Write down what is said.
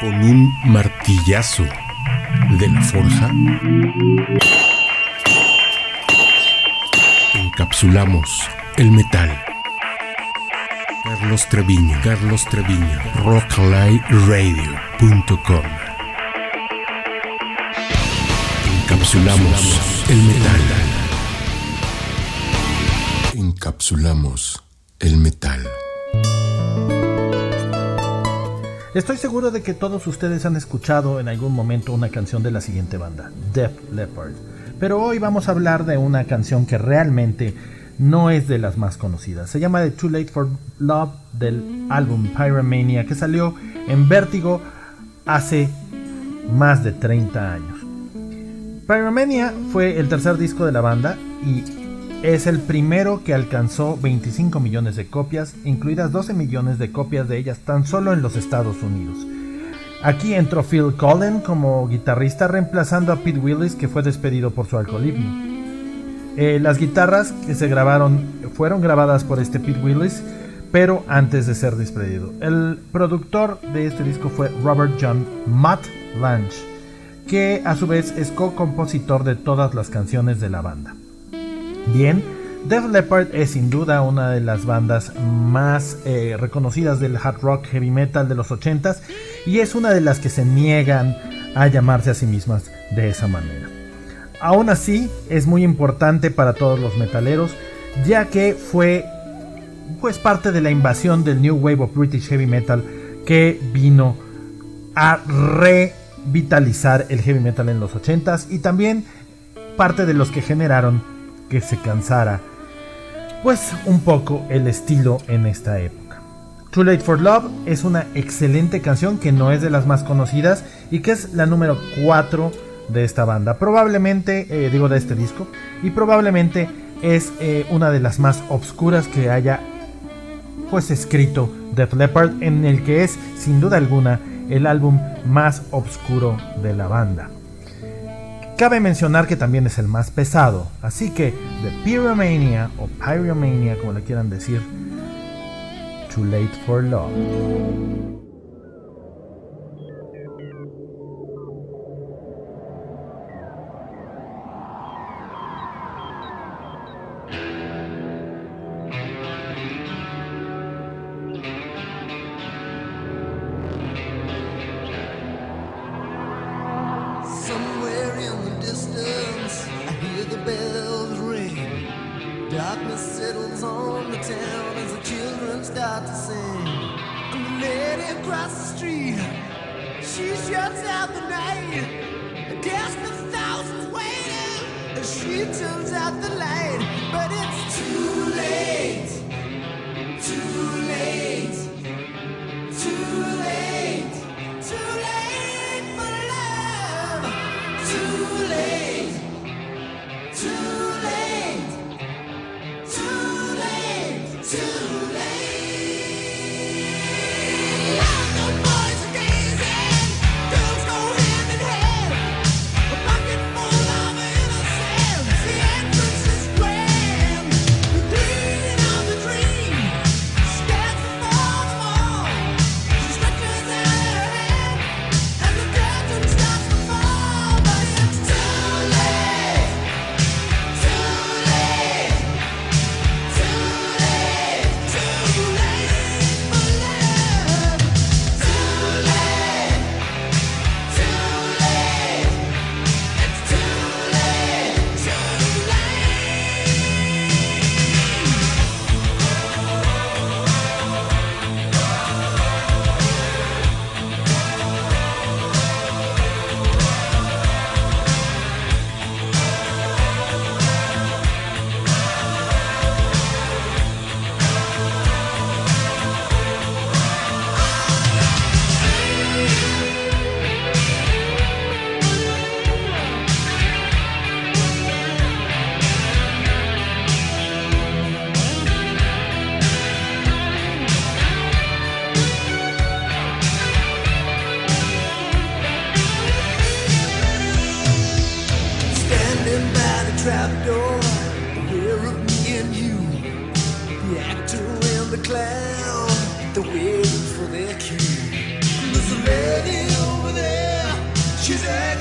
con un martillazo de la forja, encapsulamos el metal. Carlos Treviño, Carlos Treviño, rocklightradio.com. Encapsulamos el metal. Encapsulamos el metal. Estoy seguro de que todos ustedes han escuchado en algún momento una canción de la siguiente banda, Def Leppard. Pero hoy vamos a hablar de una canción que realmente no es de las más conocidas. Se llama The Too Late for Love del álbum Pyromania que salió en Vértigo hace más de 30 años. Pyromania fue el tercer disco de la banda y es el primero que alcanzó 25 millones de copias, incluidas 12 millones de copias de ellas tan solo en los Estados Unidos. Aquí entró Phil Collen como guitarrista reemplazando a Pete Willis que fue despedido por su alcoholismo. Eh, las guitarras que se grabaron fueron grabadas por este Pete Willis, pero antes de ser despedido. El productor de este disco fue Robert John Matt Lange, que a su vez es co-compositor de todas las canciones de la banda. Bien, Def Leppard es sin duda una de las bandas más eh, reconocidas del hard rock heavy metal de los 80s y es una de las que se niegan a llamarse a sí mismas de esa manera. Aún así, es muy importante para todos los metaleros, ya que fue pues parte de la invasión del New Wave of British Heavy Metal que vino a revitalizar el heavy metal en los 80s y también parte de los que generaron que se cansara pues un poco el estilo en esta época. Too Late for Love es una excelente canción que no es de las más conocidas y que es la número 4 de esta banda. Probablemente, eh, digo de este disco, y probablemente es eh, una de las más obscuras que haya pues escrito Def Leppard, en el que es sin duda alguna el álbum más obscuro de la banda. Cabe mencionar que también es el más pesado, así que The Pyromania o Pyromania, como le quieran decir, Too Late for Love. on the town as the children start to sing. And the lady across the street, she shuts out the night against the thousands waiting. And she turns out the light, but it's too late. The actor and the clown, they're waiting for their cue. There's a lady over there, she's acting.